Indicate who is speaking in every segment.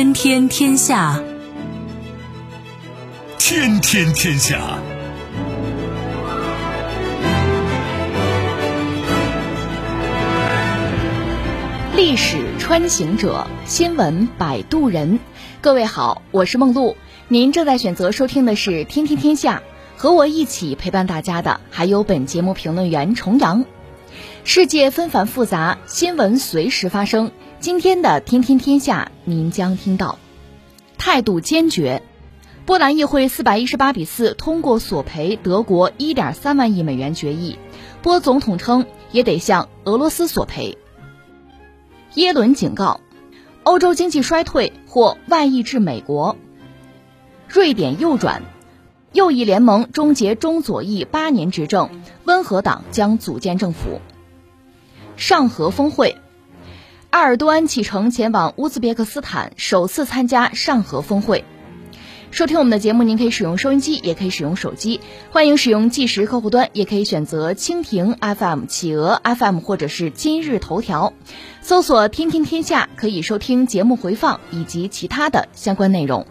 Speaker 1: 天天天下，
Speaker 2: 天天天下。
Speaker 3: 历史穿行者，新闻摆渡人。各位好，我是梦露。您正在选择收听的是《天天天下》，和我一起陪伴大家的还有本节目评论员重阳。世界纷繁复杂，新闻随时发生。今天的《天天天下》，您将听到态度坚决。波兰议会四百一十八比四通过索赔德国一点三万亿美元决议，波总统称也得向俄罗斯索赔。耶伦警告，欧洲经济衰退或外溢至美国。瑞典右转，右翼联盟终结中左翼八年执政，温和党将组建政府。上合峰会，埃尔多安启程前往乌兹别克斯坦，首次参加上合峰会。收听我们的节目，您可以使用收音机，也可以使用手机。欢迎使用即时客户端，也可以选择蜻蜓 FM、企鹅 FM 或者是今日头条，搜索“天天天下”，可以收听节目回放以及其他的相关内容。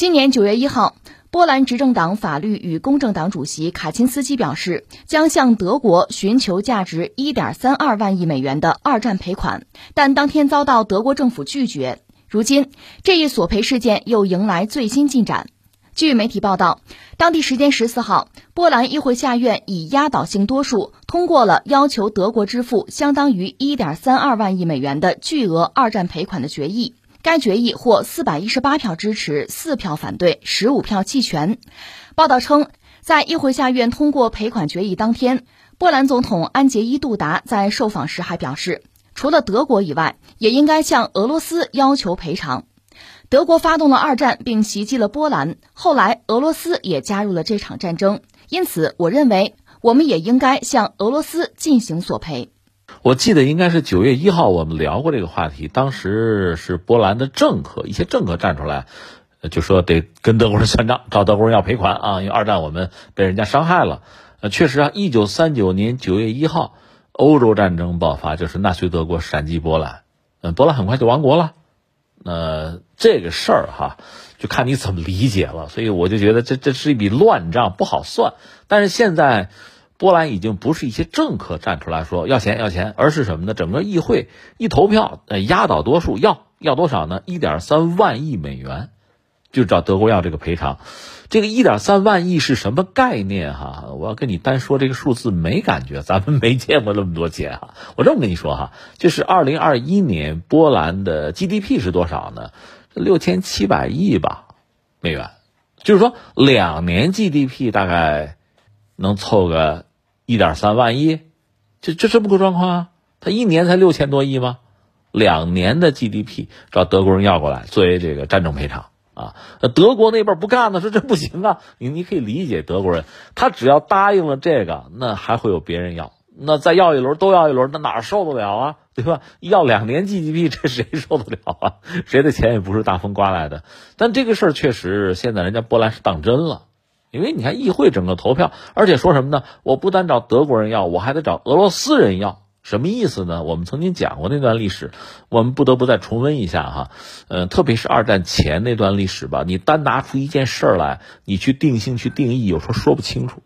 Speaker 3: 今年九月一号，波兰执政党法律与公正党主席卡钦斯基表示，将向德国寻求价值一点三二万亿美元的二战赔款，但当天遭到德国政府拒绝。如今，这一索赔事件又迎来最新进展。据媒体报道，当地时间十四号，波兰议会下院以压倒性多数通过了要求德国支付相当于一点三二万亿美元的巨额二战赔款的决议。该决议获四百一十八票支持，四票反对，十五票弃权。报道称，在议会下院通过赔款决议当天，波兰总统安杰伊·杜达在受访时还表示，除了德国以外，也应该向俄罗斯要求赔偿。德国发动了二战，并袭击了波兰，后来俄罗斯也加入了这场战争。因此，我认为我们也应该向俄罗斯进行索赔。
Speaker 4: 我记得应该是九月一号，我们聊过这个话题。当时是波兰的政客，一些政客站出来，就说得跟德国人算账，找德国人要赔款啊，因为二战我们被人家伤害了。呃，确实啊，一九三九年九月一号，欧洲战争爆发，就是纳粹德国闪击波兰，嗯，波兰很快就亡国了。那这个事儿哈，就看你怎么理解了。所以我就觉得这这是一笔乱账，不好算。但是现在。波兰已经不是一些政客站出来说要钱要钱，而是什么呢？整个议会一投票，呃，压倒多数要要多少呢？一点三万亿美元，就找德国要这个赔偿。这个一点三万亿是什么概念？哈，我要跟你单说这个数字没感觉，咱们没见过那么多钱哈。我这么跟你说哈，就是二零二一年波兰的 GDP 是多少呢？六千七百亿吧美元，就是说两年 GDP 大概能凑个。一点三万亿，就就这么个状况啊！他一年才六千多亿吗？两年的 GDP 找德国人要过来作为这个战争赔偿啊！德国那边不干呢，说这不行啊！你你可以理解德国人，他只要答应了这个，那还会有别人要，那再要一轮都要一轮，那哪受得了啊？对吧？要两年 GDP，这谁受得了啊？谁的钱也不是大风刮来的。但这个事儿确实，现在人家波兰是当真了。因为你看议会整个投票，而且说什么呢？我不单找德国人要，我还得找俄罗斯人要，什么意思呢？我们曾经讲过那段历史，我们不得不再重温一下哈。呃，特别是二战前那段历史吧，你单拿出一件事儿来，你去定性去定义，有时候说不清楚。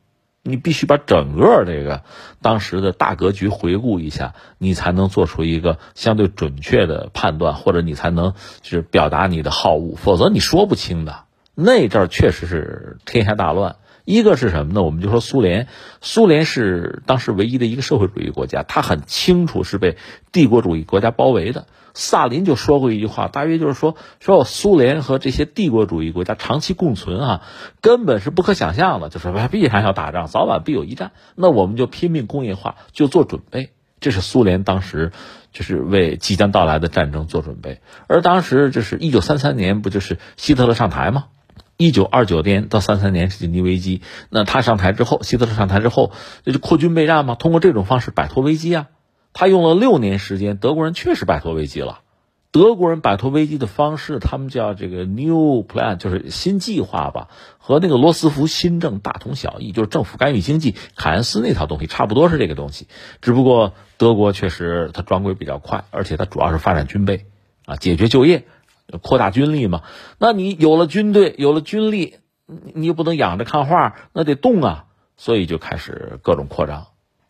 Speaker 4: 你必须把整个这个当时的大格局回顾一下，你才能做出一个相对准确的判断，或者你才能就是表达你的好恶，否则你说不清的。那阵儿确实是天下大乱，一个是什么呢？我们就说苏联，苏联是当时唯一的一个社会主义国家，他很清楚是被帝国主义国家包围的。萨林就说过一句话，大约就是说，说苏联和这些帝国主义国家长期共存啊，根本是不可想象的，就是必然要打仗，早晚必有一战。那我们就拼命工业化，就做准备。这是苏联当时就是为即将到来的战争做准备。而当时就是一九三三年，不就是希特勒上台吗？一九二九年到三三年是经济危机，那他上台之后，希特勒上台之后，那就扩军备战嘛，通过这种方式摆脱危机啊。他用了六年时间，德国人确实摆脱危机了。德国人摆脱危机的方式，他们叫这个 New Plan，就是新计划吧，和那个罗斯福新政大同小异，就是政府干预经济，凯恩斯那套东西差不多是这个东西。只不过德国确实它转轨比较快，而且它主要是发展军备啊，解决就业，扩大军力嘛。那你有了军队，有了军力，你又不能养着看画，那得动啊，所以就开始各种扩张。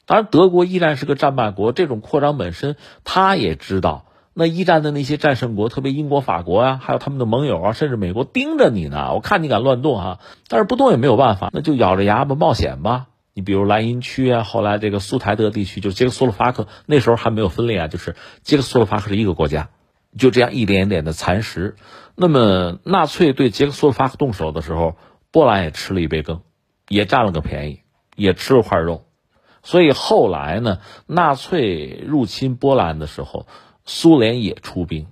Speaker 4: 当然，德国依然是个战败国，这种扩张本身他也知道。那一战的那些战胜国，特别英国、法国啊，还有他们的盟友啊，甚至美国盯着你呢。我看你敢乱动啊，但是不动也没有办法，那就咬着牙吧，冒险吧。你比如莱茵区啊，后来这个苏台德地区，就是捷克斯洛伐克，那时候还没有分裂啊，就是捷克斯洛伐克是一个国家，就这样一点一点的蚕食。那么纳粹对捷克斯洛伐克动手的时候，波兰也吃了一杯羹，也占了个便宜，也吃了块肉。所以后来呢，纳粹入侵波兰的时候。苏联也出兵，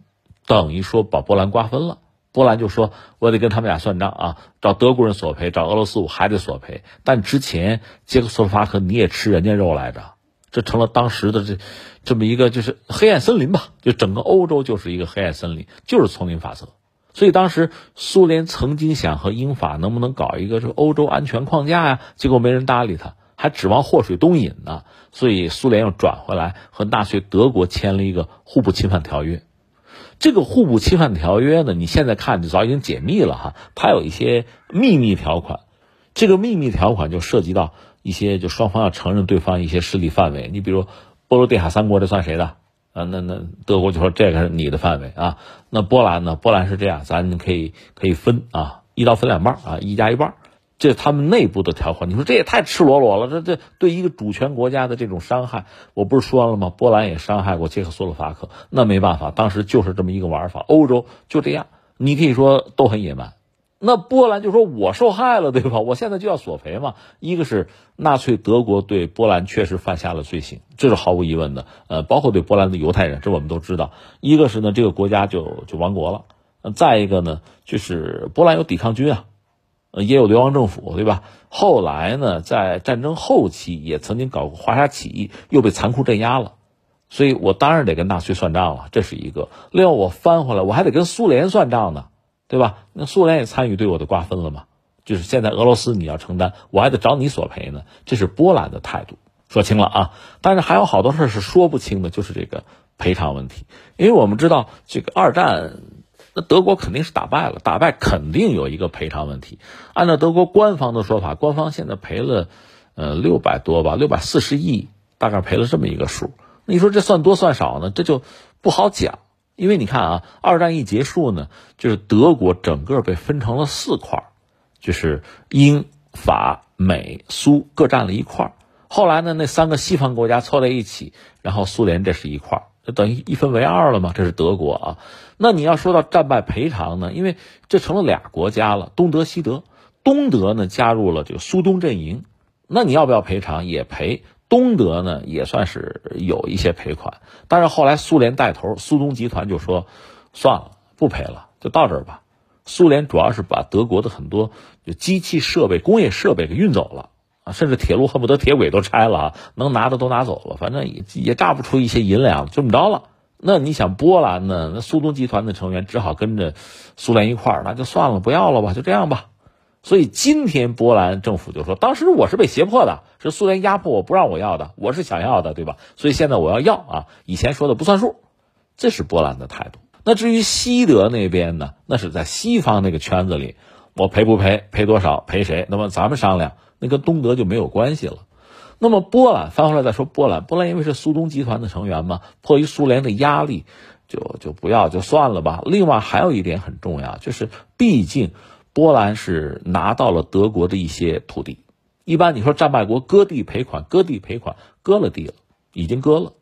Speaker 4: 等于说把波兰瓜分了。波兰就说：“我得跟他们俩算账啊，找德国人索赔，找俄罗斯我还得索赔。但之前捷克斯洛伐克你也吃人家肉来着，这成了当时的这这么一个就是黑暗森林吧？就整个欧洲就是一个黑暗森林，就是丛林法则。所以当时苏联曾经想和英法能不能搞一个这个欧洲安全框架呀，结果没人搭理他。”还指望祸水东引呢，所以苏联又转回来和纳粹德国签了一个互不侵犯条约。这个互不侵犯条约呢，你现在看就早已经解密了哈，它有一些秘密条款。这个秘密条款就涉及到一些就双方要承认对方一些势力范围。你比如波罗的海三国，这算谁的？啊，那那德国就说这个是你的范围啊。那波兰呢？波兰是这样，咱可以可以分啊，一刀分两半啊，一加一半。这是他们内部的条款，你说这也太赤裸裸了。这这对一个主权国家的这种伤害，我不是说了吗？波兰也伤害过捷克斯洛伐克，那没办法，当时就是这么一个玩法。欧洲就这样，你可以说都很野蛮。那波兰就说我受害了，对吧？我现在就要索赔嘛。一个是纳粹德国对波兰确实犯下了罪行，这是毫无疑问的。呃，包括对波兰的犹太人，这我们都知道。一个是呢，这个国家就就亡国了。再一个呢，就是波兰有抵抗军啊。也有流亡政府，对吧？后来呢，在战争后期也曾经搞过华沙起义，又被残酷镇压了。所以我当然得跟纳粹算账了，这是一个。另外，我翻回来，我还得跟苏联算账呢，对吧？那苏联也参与对我的瓜分了嘛？就是现在俄罗斯你要承担，我还得找你索赔呢。这是波兰的态度，说清了啊。但是还有好多事是说不清的，就是这个赔偿问题，因为我们知道这个二战。那德国肯定是打败了，打败肯定有一个赔偿问题。按照德国官方的说法，官方现在赔了，呃，六百多吧，六百四十亿，大概赔了这么一个数。那你说这算多算少呢？这就不好讲，因为你看啊，二战一结束呢，就是德国整个被分成了四块，就是英、法、美、苏各占了一块。后来呢，那三个西方国家凑在一起，然后苏联这是一块。就等于一分为二了嘛？这是德国啊。那你要说到战败赔偿呢？因为这成了俩国家了，东德西德。东德呢加入了这个苏东阵营，那你要不要赔偿？也赔。东德呢也算是有一些赔款，但是后来苏联带头，苏东集团就说算了，不赔了，就到这儿吧。苏联主要是把德国的很多就机器设备、工业设备给运走了。啊，甚至铁路恨不得铁轨都拆了啊，能拿的都拿走了，反正也也榨不出一些银两，就这么着了。那你想波兰呢？那苏东集团的成员只好跟着苏联一块儿，那就算了，不要了吧，就这样吧。所以今天波兰政府就说，当时我是被胁迫的，是苏联压迫我不让我要的，我是想要的，对吧？所以现在我要要啊，以前说的不算数，这是波兰的态度。那至于西德那边呢？那是在西方那个圈子里，我赔不赔，赔多少，赔谁？那么咱们商量。那跟东德就没有关系了。那么波兰翻回来再说，波兰，波兰因为是苏东集团的成员嘛，迫于苏联的压力，就就不要就算了吧。另外还有一点很重要，就是毕竟波兰是拿到了德国的一些土地。一般你说战败国割地赔款，割地赔款，割了地了，已经割了。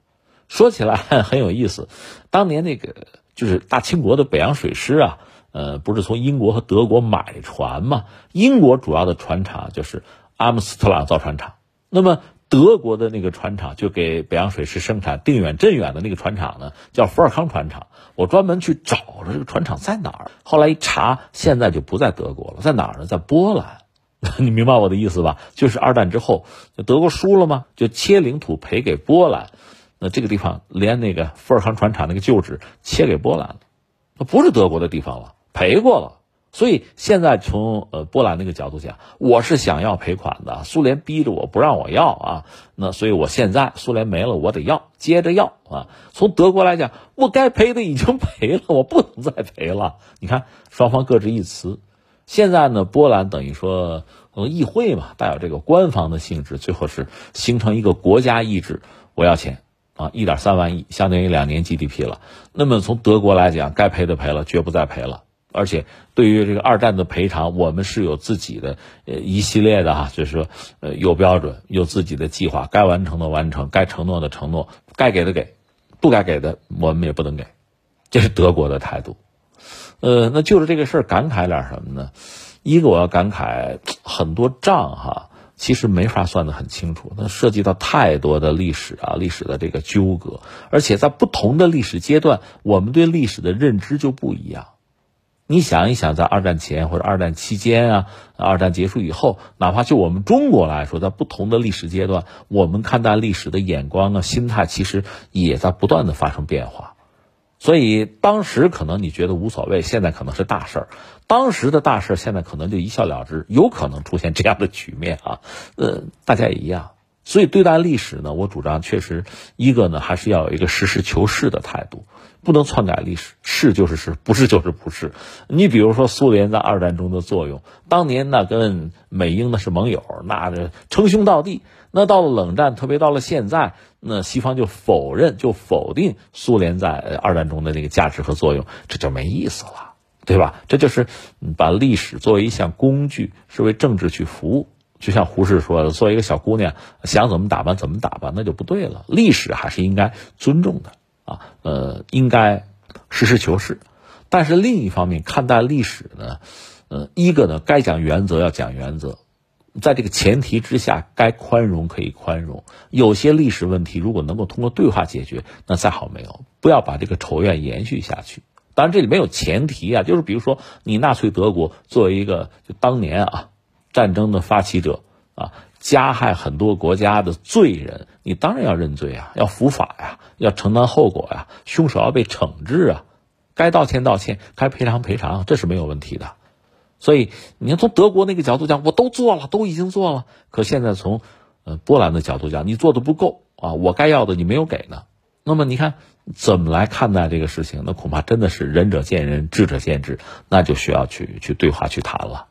Speaker 4: 说起来很有意思，当年那个就是大清国的北洋水师啊。呃，不是从英国和德国买船嘛？英国主要的船厂就是阿姆斯特朗造船厂，那么德国的那个船厂就给北洋水师生产定远镇远的那个船厂呢，叫福尔康船厂。我专门去找了这个船厂在哪儿，后来一查，现在就不在德国了，在哪儿呢？在波兰。你明白我的意思吧？就是二战之后，德国输了吗？就切领土赔给波兰，那这个地方连那个富尔康船厂那个旧址切给波兰了，那不是德国的地方了，赔过了。所以现在从呃波兰那个角度讲，我是想要赔款的，苏联逼着我不让我要啊，那所以我现在苏联没了，我得要，接着要啊。从德国来讲，我该赔的已经赔了，我不能再赔了。你看双方各执一词，现在呢，波兰等于说呃议会嘛，带有这个官方的性质，最后是形成一个国家意志，我要钱啊，一点三万亿，相当于两年 GDP 了。那么从德国来讲，该赔的赔了，绝不再赔了。而且对于这个二战的赔偿，我们是有自己的呃一系列的哈，就是说呃有标准，有自己的计划，该完成的完成，该承诺的承诺，该给的给，不该给的我们也不能给，这是德国的态度。呃，那就是这个事儿感慨点什么呢？一个我要感慨，很多账哈，其实没法算得很清楚，那涉及到太多的历史啊，历史的这个纠葛，而且在不同的历史阶段，我们对历史的认知就不一样。你想一想，在二战前或者二战期间啊，二战结束以后，哪怕就我们中国来说，在不同的历史阶段，我们看待历史的眼光啊、心态，其实也在不断的发生变化。所以当时可能你觉得无所谓，现在可能是大事儿。当时的大事儿，现在可能就一笑了之，有可能出现这样的局面啊。呃，大家也一样。所以对待历史呢，我主张确实一个呢，还是要有一个实事求是的态度。不能篡改历史，是就是是，不是就是不是。你比如说苏联在二战中的作用，当年那跟美英那是盟友，那这称兄道弟。那到了冷战，特别到了现在，那西方就否认、就否定苏联在二战中的那个价值和作用，这就没意思了，对吧？这就是把历史作为一项工具，是为政治去服务。就像胡适说的：“作为一个小姑娘，想怎么打扮怎么打扮，那就不对了。历史还是应该尊重的。”啊，呃，应该实事求是，但是另一方面看待历史呢，呃，一个呢该讲原则要讲原则，在这个前提之下，该宽容可以宽容。有些历史问题如果能够通过对话解决，那再好没有，不要把这个仇怨延续下去。当然这里没有前提啊，就是比如说你纳粹德国作为一个就当年啊战争的发起者啊。加害很多国家的罪人，你当然要认罪啊，要伏法呀，要承担后果呀，凶手要被惩治啊，该道歉道歉，该赔偿赔偿，这是没有问题的。所以，你看从德国那个角度讲，我都做了，都已经做了。可现在从呃波兰的角度讲，你做的不够啊，我该要的你没有给呢。那么你看怎么来看待这个事情？那恐怕真的是仁者见仁，智者见智，那就需要去去对话去谈了。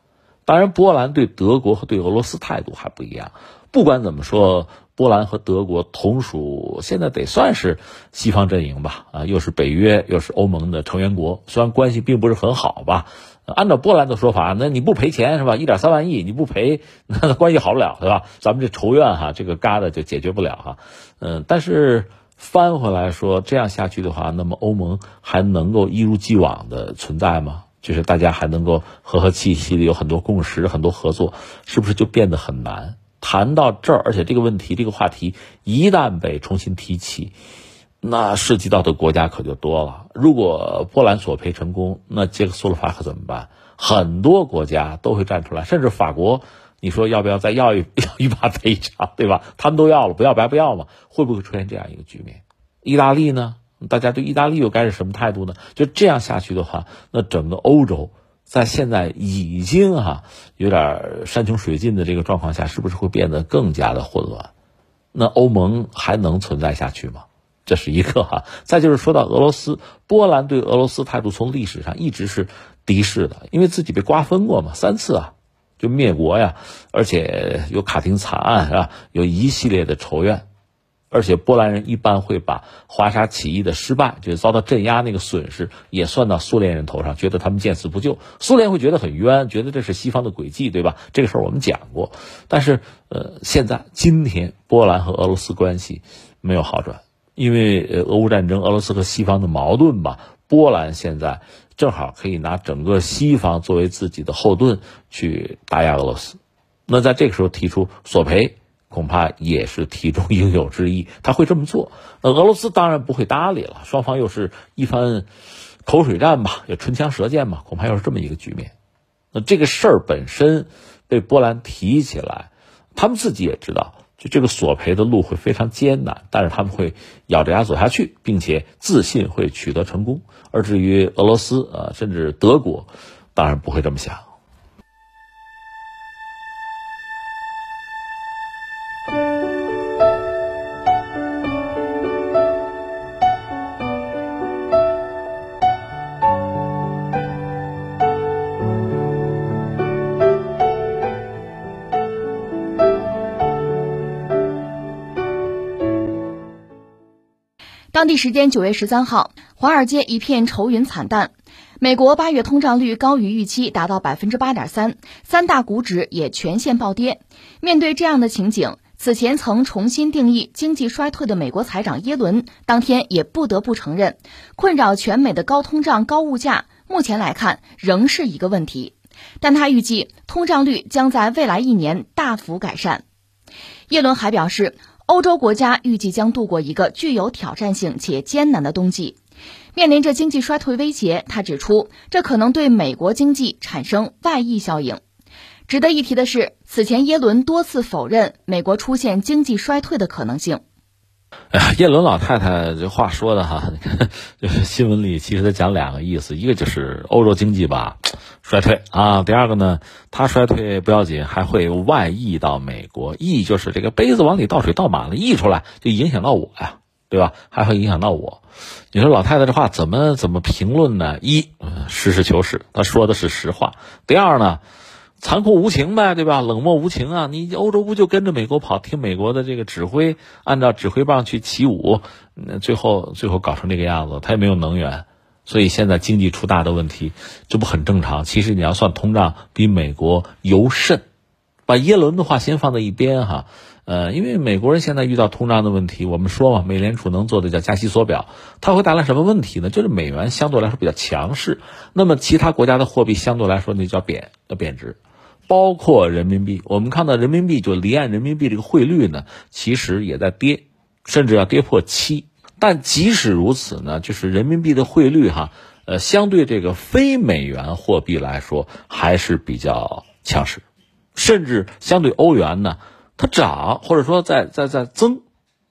Speaker 4: 当然，波兰对德国和对俄罗斯态度还不一样。不管怎么说，波兰和德国同属现在得算是西方阵营吧？啊，又是北约，又是欧盟的成员国，虽然关系并不是很好吧。按照波兰的说法，那你不赔钱是吧？一点三万亿你不赔，那关系好不了对吧？咱们这仇怨哈，这个疙瘩就解决不了哈。嗯，但是翻回来说，这样下去的话，那么欧盟还能够一如既往的存在吗？就是大家还能够和和气气的有很多共识、很多合作，是不是就变得很难？谈到这儿，而且这个问题、这个话题一旦被重新提起，那涉及到的国家可就多了。如果波兰索赔成功，那捷克斯洛伐克怎么办？很多国家都会站出来，甚至法国，你说要不要再要一 要一把赔偿，对吧？他们都要了，不要白不要嘛？会不会出现这样一个局面？意大利呢？大家对意大利又该是什么态度呢？就这样下去的话，那整个欧洲在现在已经哈有点山穷水尽的这个状况下，是不是会变得更加的混乱？那欧盟还能存在下去吗？这是一个哈。再就是说到俄罗斯，波兰对俄罗斯态度从历史上一直是敌视的，因为自己被瓜分过嘛，三次啊，就灭国呀，而且有卡廷惨案是吧？有一系列的仇怨。而且波兰人一般会把华沙起义的失败，就是遭到镇压那个损失，也算到苏联人头上，觉得他们见死不救。苏联会觉得很冤，觉得这是西方的诡计，对吧？这个事儿我们讲过。但是，呃，现在今天波兰和俄罗斯关系没有好转，因为呃，俄乌战争，俄罗斯和西方的矛盾吧。波兰现在正好可以拿整个西方作为自己的后盾去打压俄罗斯。那在这个时候提出索赔。恐怕也是题中应有之意，他会这么做。那俄罗斯当然不会搭理了，双方又是一番口水战吧，也唇枪舌剑吧，恐怕又是这么一个局面。那这个事儿本身被波兰提起来，他们自己也知道，就这个索赔的路会非常艰难，但是他们会咬着牙走下去，并且自信会取得成功。而至于俄罗斯啊，甚至德国，当然不会这么想。
Speaker 3: 当地时间九月十三号，华尔街一片愁云惨淡。美国八月通胀率高于预期，达到百分之八点三，三大股指也全线暴跌。面对这样的情景，此前曾重新定义经济衰退的美国财长耶伦，当天也不得不承认，困扰全美的高通胀、高物价，目前来看仍是一个问题。但他预计通胀率将在未来一年大幅改善。耶伦还表示。欧洲国家预计将度过一个具有挑战性且艰难的冬季，面临着经济衰退威胁。他指出，这可能对美国经济产生外溢效应。值得一提的是，此前耶伦多次否认美国出现经济衰退的可能性。
Speaker 4: 哎呀，耶伦老太太这话说的哈，就是新闻里其实他讲两个意思，一个就是欧洲经济吧。衰退啊！第二个呢，它衰退不要紧，还会外溢到美国，溢就是这个杯子往里倒水倒满了，溢出来就影响到我呀，对吧？还会影响到我。你说老太太这话怎么怎么评论呢？一，实事求是，她说的是实话。第二呢，残酷无情呗，对吧？冷漠无情啊！你欧洲不就跟着美国跑，听美国的这个指挥，按照指挥棒去起舞，那最后最后搞成这个样子，他也没有能源。所以现在经济出大的问题，这不很正常？其实你要算通胀，比美国尤甚。把耶伦的话先放在一边哈，呃，因为美国人现在遇到通胀的问题，我们说嘛，美联储能做的叫加息缩表，它会带来什么问题呢？就是美元相对来说比较强势，那么其他国家的货币相对来说那叫贬，要贬值，包括人民币。我们看到人民币就离岸人民币这个汇率呢，其实也在跌，甚至要跌破七。但即使如此呢，就是人民币的汇率哈，呃，相对这个非美元货币来说还是比较强势，甚至相对欧元呢，它涨或者说在在在增，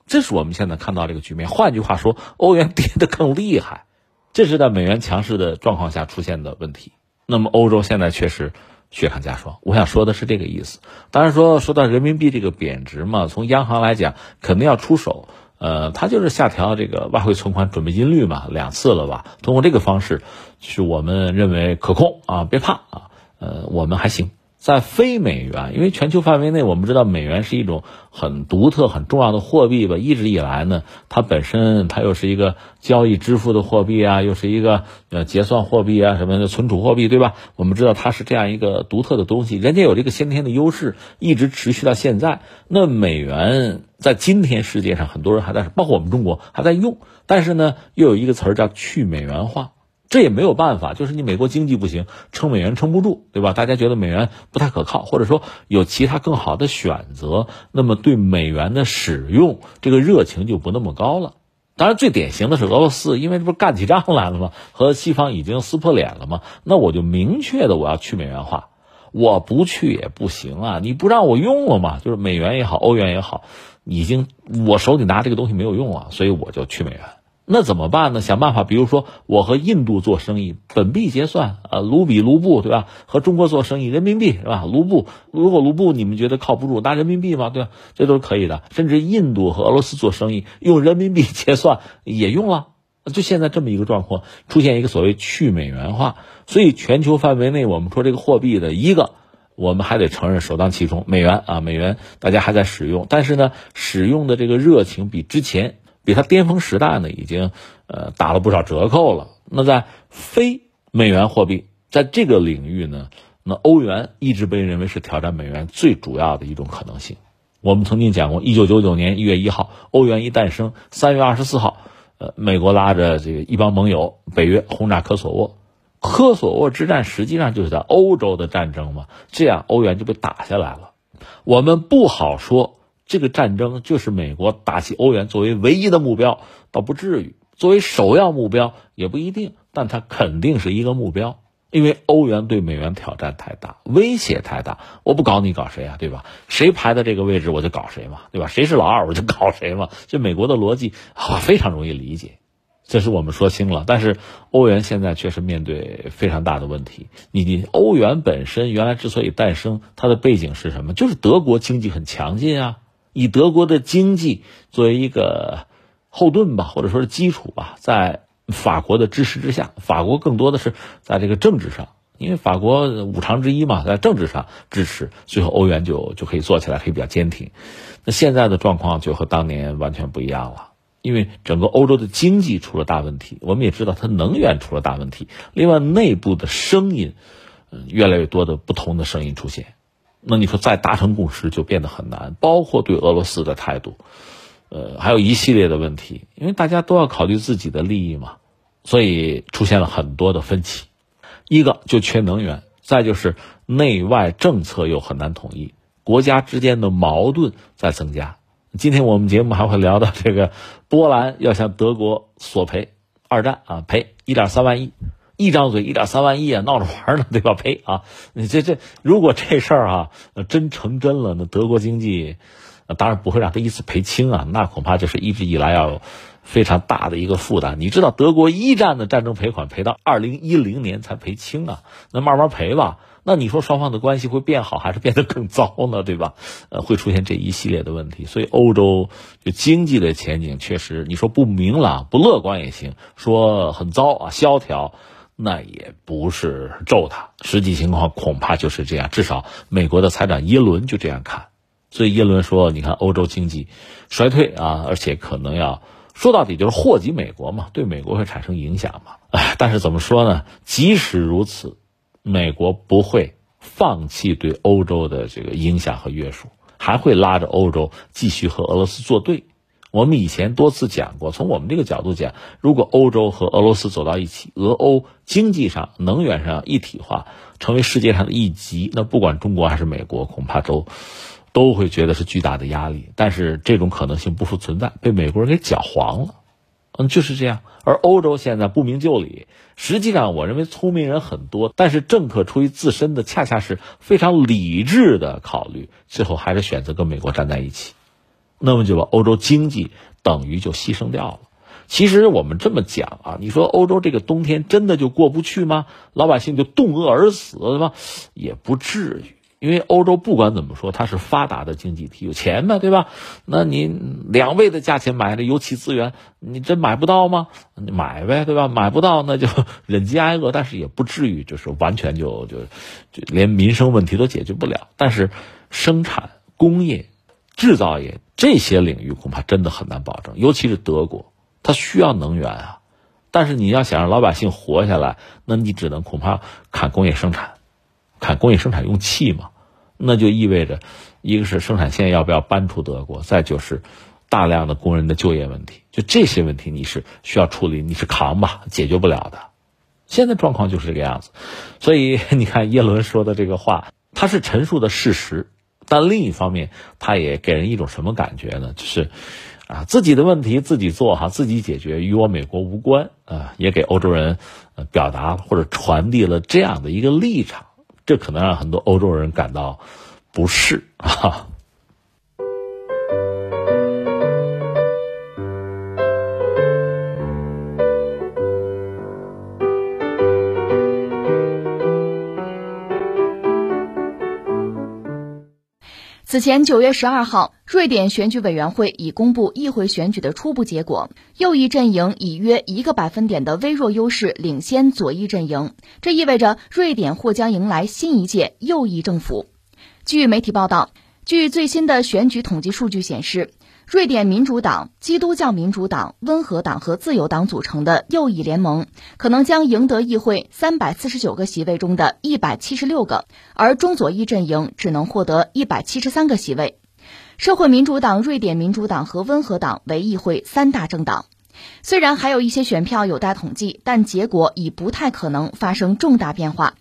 Speaker 4: 这是我们现在看到这个局面。换句话说，欧元跌得更厉害，这是在美元强势的状况下出现的问题。那么欧洲现在确实雪上加霜，我想说的是这个意思。当然说说到人民币这个贬值嘛，从央行来讲肯定要出手。呃，他就是下调这个外汇存款准备金率嘛，两次了吧？通过这个方式，是我们认为可控啊，别怕啊，呃，我们还行。在非美元，因为全球范围内，我们知道美元是一种很独特、很重要的货币吧。一直以来呢，它本身它又是一个交易支付的货币啊，又是一个呃结算货币啊，什么的存储货币，对吧？我们知道它是这样一个独特的东西，人家有这个先天的优势，一直持续到现在。那美元在今天世界上，很多人还在，包括我们中国还在用，但是呢，又有一个词儿叫去美元化。这也没有办法，就是你美国经济不行，撑美元撑不住，对吧？大家觉得美元不太可靠，或者说有其他更好的选择，那么对美元的使用这个热情就不那么高了。当然，最典型的是俄罗斯，因为这不干起仗来了吗？和西方已经撕破脸了吗？那我就明确的我要去美元化，我不去也不行啊！你不让我用了嘛？就是美元也好，欧元也好，已经我手里拿这个东西没有用了，所以我就去美元。那怎么办呢？想办法，比如说我和印度做生意，本币结算，呃，卢比、卢布，对吧？和中国做生意，人民币是吧？卢布，如果卢布你们觉得靠不住，拿人民币嘛，对吧？这都是可以的。甚至印度和俄罗斯做生意，用人民币 结算也用了。就现在这么一个状况，出现一个所谓去美元化，所以全球范围内，我们说这个货币的一个，我们还得承认首当其冲，美元啊，美元大家还在使用，但是呢，使用的这个热情比之前。比它巅峰时代呢，已经呃打了不少折扣了。那在非美元货币在这个领域呢，那欧元一直被认为是挑战美元最主要的一种可能性。我们曾经讲过，一九九九年一月一号，欧元一诞生，三月二十四号，呃，美国拉着这个一帮盟友，北约轰炸科索沃，科索沃之战实际上就是在欧洲的战争嘛，这样欧元就被打下来了。我们不好说。这个战争就是美国打击欧元作为唯一的目标，倒不至于作为首要目标也不一定，但它肯定是一个目标。因为欧元对美元挑战太大，威胁太大。我不搞你搞谁啊？对吧？谁排在这个位置我就搞谁嘛，对吧？谁是老二我就搞谁嘛。这美国的逻辑啊非常容易理解，这是我们说清了。但是欧元现在确实面对非常大的问题。你你欧元本身原来之所以诞生，它的背景是什么？就是德国经济很强劲啊，以德国的经济作为一个后盾吧，或者说是基础吧，在。法国的支持之下，法国更多的是在这个政治上，因为法国五常之一嘛，在政治上支持，最后欧元就就可以做起来，可以比较坚挺。那现在的状况就和当年完全不一样了，因为整个欧洲的经济出了大问题，我们也知道它能源出了大问题。另外，内部的声音，嗯，越来越多的不同的声音出现，那你说再达成共识就变得很难，包括对俄罗斯的态度。呃，还有一系列的问题，因为大家都要考虑自己的利益嘛，所以出现了很多的分歧。一个就缺能源，再就是内外政策又很难统一，国家之间的矛盾在增加。今天我们节目还会聊到这个波兰要向德国索赔二战啊，赔一点三万亿，一张嘴一点三万亿啊，闹着玩呢，对吧？赔啊，你 这这如果这事儿啊真成真了，那德国经济。当然不会让他一次赔清啊，那恐怕就是一直以来要非常大的一个负担。你知道德国一战的战争赔款赔到二零一零年才赔清啊，那慢慢赔吧。那你说双方的关系会变好还是变得更糟呢？对吧？呃，会出现这一系列的问题。所以欧洲就经济的前景确实，你说不明朗、不乐观也行，说很糟啊、萧条，那也不是咒他。实际情况恐怕就是这样，至少美国的财长耶伦就这样看。所以耶伦说：“你看，欧洲经济衰退啊，而且可能要说到底就是祸及美国嘛，对美国会产生影响嘛。哎，但是怎么说呢？即使如此，美国不会放弃对欧洲的这个影响和约束，还会拉着欧洲继续和俄罗斯作对。我们以前多次讲过，从我们这个角度讲，如果欧洲和俄罗斯走到一起，俄欧经济上、能源上一体化，成为世界上的一极，那不管中国还是美国，恐怕都。”都会觉得是巨大的压力，但是这种可能性不复存在，被美国人给搅黄了，嗯，就是这样。而欧洲现在不明就里，实际上我认为聪明人很多，但是政客出于自身的恰恰是非常理智的考虑，最后还是选择跟美国站在一起，那么就把欧洲经济等于就牺牲掉了。其实我们这么讲啊，你说欧洲这个冬天真的就过不去吗？老百姓就冻饿而死吗？也不至于。因为欧洲不管怎么说，它是发达的经济体，有钱嘛，对吧？那你两倍的价钱买的油气资源，你真买不到吗？你买呗，对吧？买不到那就忍饥挨饿，但是也不至于就是完全就就就连民生问题都解决不了。但是生产、工业、制造业这些领域恐怕真的很难保证，尤其是德国，它需要能源啊。但是你要想让老百姓活下来，那你只能恐怕砍工业生产。看工业生产用气嘛，那就意味着，一个是生产线要不要搬出德国，再就是大量的工人的就业问题，就这些问题你是需要处理，你是扛吧，解决不了的。现在状况就是这个样子，所以你看耶伦说的这个话，他是陈述的事实，但另一方面，他也给人一种什么感觉呢？就是啊，自己的问题自己做哈，自己解决，与我美国无关啊，也给欧洲人表达或者传递了这样的一个立场。这可能让很多欧洲人感到不适啊。
Speaker 3: 此前，九月十二号，瑞典选举委员会已公布议会选举的初步结果，右翼阵营以约一个百分点的微弱优势领先左翼阵营，这意味着瑞典或将迎来新一届右翼政府。据媒体报道，据最新的选举统计数据显示。瑞典民主党、基督教民主党、温和党和自由党组成的右翼联盟，可能将赢得议会三百四十九个席位中的一百七十六个，而中左翼阵营只能获得一百七十三个席位。社会民主党、瑞典民主党和温和党为议会三大政党。虽然还有一些选票有待统计，但结果已不太可能发生重大变化。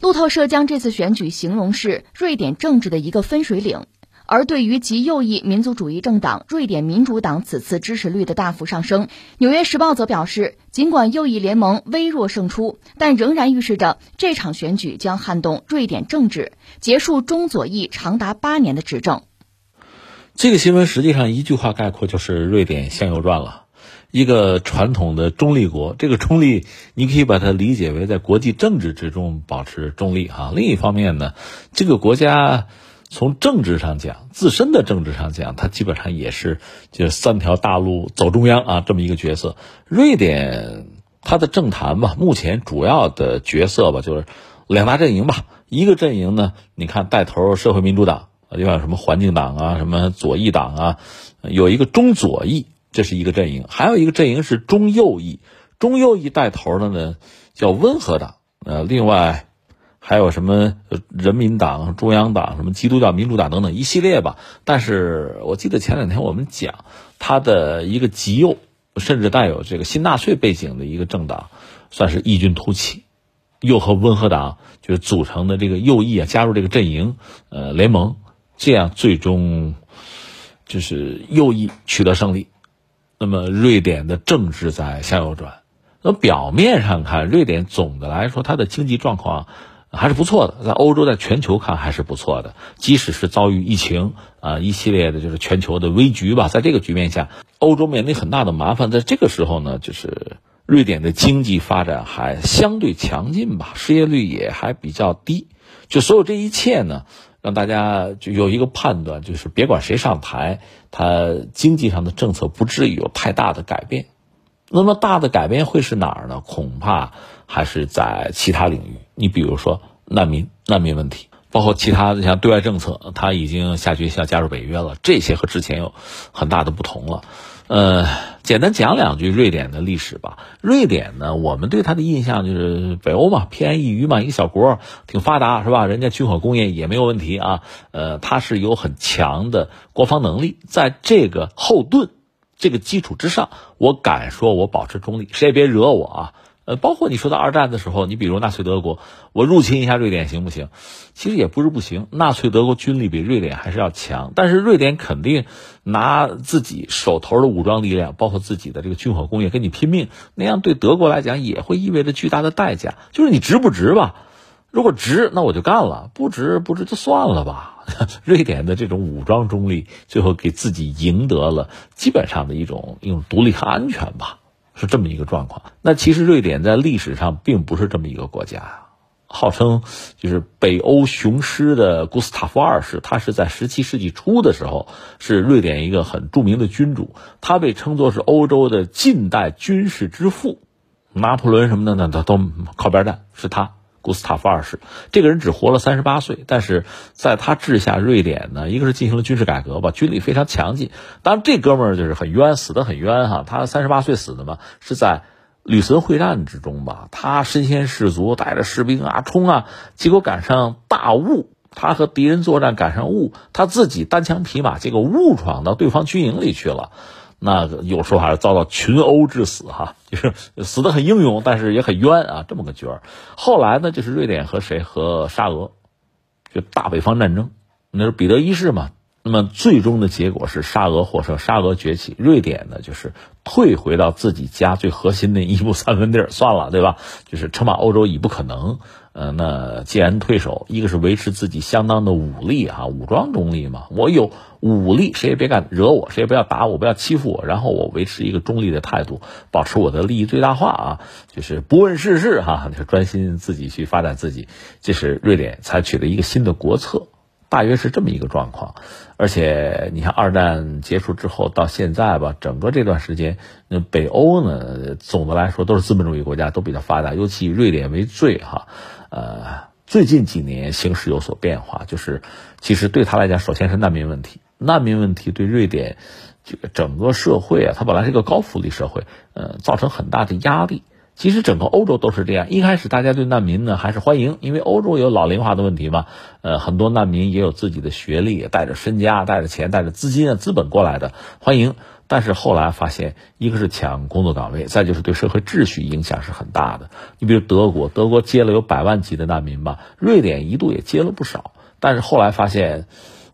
Speaker 3: 路透社将这次选举形容是瑞典政治的一个分水岭。而对于极右翼民族主义政党瑞典民主党此次支持率的大幅上升，《纽约时报》则表示，尽管右翼联盟微弱胜出，但仍然预示着这场选举将撼动瑞典政治，结束中左翼长达八年的执政。
Speaker 4: 这个新闻实际上一句话概括就是瑞典向右转了。一个传统的中立国，这个中立你可以把它理解为在国际政治之中保持中立哈。另一方面呢，这个国家。从政治上讲，自身的政治上讲，他基本上也是就三条大路走中央啊，这么一个角色。瑞典它的政坛吧，目前主要的角色吧，就是两大阵营吧。一个阵营呢，你看带头社会民主党，另外什么环境党啊，什么左翼党啊，有一个中左翼，这是一个阵营；还有一个阵营是中右翼，中右翼带头的呢叫温和党。呃，另外。还有什么人民党、中央党、什么基督教民主党等等一系列吧。但是我记得前两天我们讲，他的一个极右，甚至带有这个新纳粹背景的一个政党，算是异军突起，又和温和党就是组成的这个右翼啊，加入这个阵营，呃，联盟，这样最终就是右翼取得胜利。那么瑞典的政治在向右转。那表面上看，瑞典总的来说它的经济状况。还是不错的，在欧洲，在全球看还是不错的。即使是遭遇疫情啊，一系列的就是全球的危局吧，在这个局面下，欧洲面临很大的麻烦。在这个时候呢，就是瑞典的经济发展还相对强劲吧，失业率也还比较低。就所有这一切呢，让大家就有一个判断，就是别管谁上台，他经济上的政策不至于有太大的改变。那么大的改变会是哪儿呢？恐怕还是在其他领域。你比如说难民、难民问题，包括其他的像对外政策，他已经下决心要加入北约了，这些和之前有很大的不同了。呃，简单讲两句瑞典的历史吧。瑞典呢，我们对它的印象就是北欧嘛，偏安一隅嘛，一个小国，挺发达是吧？人家军火工业也没有问题啊。呃，它是有很强的国防能力，在这个后盾。这个基础之上，我敢说，我保持中立，谁也别惹我啊！呃，包括你说到二战的时候，你比如纳粹德国，我入侵一下瑞典行不行？其实也不是不行，纳粹德国军力比瑞典还是要强，但是瑞典肯定拿自己手头的武装力量，包括自己的这个军火工业跟你拼命，那样对德国来讲也会意味着巨大的代价。就是你值不值吧？如果值，那我就干了；不值，不值就算了吧。瑞典的这种武装中立，最后给自己赢得了基本上的一种一种独立和安全吧，是这么一个状况。那其实瑞典在历史上并不是这么一个国家啊，号称就是北欧雄狮的古斯塔夫二世，他是在十七世纪初的时候是瑞典一个很著名的君主，他被称作是欧洲的近代军事之父，拿破仑什么的呢，他都靠边站，是他。古斯塔夫二世这个人只活了三十八岁，但是在他治下，瑞典呢，一个是进行了军事改革吧，军力非常强劲。当然，这哥们儿就是很冤，死的很冤哈。他三十八岁死的嘛，是在吕森会战之中吧。他身先士卒，带着士兵啊冲啊，结果赶上大雾，他和敌人作战赶上雾，他自己单枪匹马，结果误闯到对方军营里去了。那有时候还是遭到群殴致死哈，就是死的很英勇，但是也很冤啊，这么个角儿。后来呢，就是瑞典和谁和沙俄，就大北方战争，那是彼得一世嘛。那么最终的结果是沙俄获胜，沙俄崛起，瑞典呢就是退回到自己家最核心的一亩三分地儿，算了，对吧？就是称霸欧洲已不可能。呃，那既然退守，一个是维持自己相当的武力啊，武装中立嘛。我有武力，谁也别敢惹我，谁也不要打我，不要欺负我。然后我维持一个中立的态度，保持我的利益最大化啊，就是不问世事哈，就专心自己去发展自己。这是瑞典采取的一个新的国策，大约是这么一个状况。而且你看，二战结束之后到现在吧，整个这段时间，那北欧呢，总的来说都是资本主义国家，都比较发达，尤其以瑞典为最哈。呃，最近几年形势有所变化，就是其实对他来讲，首先是难民问题。难民问题对瑞典这个整个社会啊，它本来是一个高福利社会，呃，造成很大的压力。其实整个欧洲都是这样，一开始大家对难民呢还是欢迎，因为欧洲有老龄化的问题嘛。呃，很多难民也有自己的学历，带着身家、带着钱、带着资金啊资本过来的，欢迎。但是后来发现，一个是抢工作岗位，再就是对社会秩序影响是很大的。你比如德国，德国接了有百万级的难民吧，瑞典一度也接了不少，但是后来发现，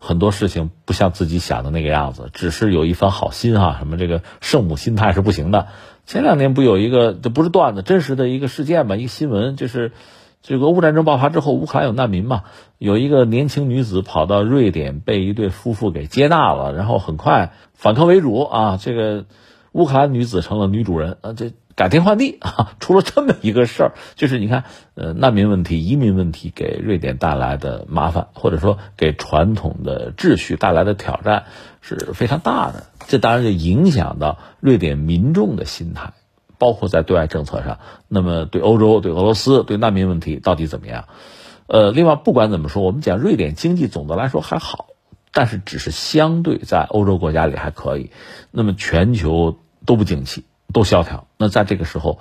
Speaker 4: 很多事情不像自己想的那个样子，只是有一番好心哈，什么这个圣母心态是不行的。前两年不有一个，这不是段子，真实的一个事件嘛，一个新闻，就是这个俄乌战争爆发之后，乌克兰有难民嘛，有一个年轻女子跑到瑞典被一对夫妇给接纳了，然后很快反客为主啊，这个乌克兰女子成了女主人啊，这。改天换地啊，出了这么一个事儿，就是你看，呃，难民问题、移民问题给瑞典带来的麻烦，或者说给传统的秩序带来的挑战是非常大的。这当然就影响到瑞典民众的心态，包括在对外政策上。那么对欧洲、对俄罗斯、对难民问题到底怎么样？呃，另外不管怎么说，我们讲瑞典经济总的来说还好，但是只是相对在欧洲国家里还可以。那么全球都不景气。都萧条，那在这个时候，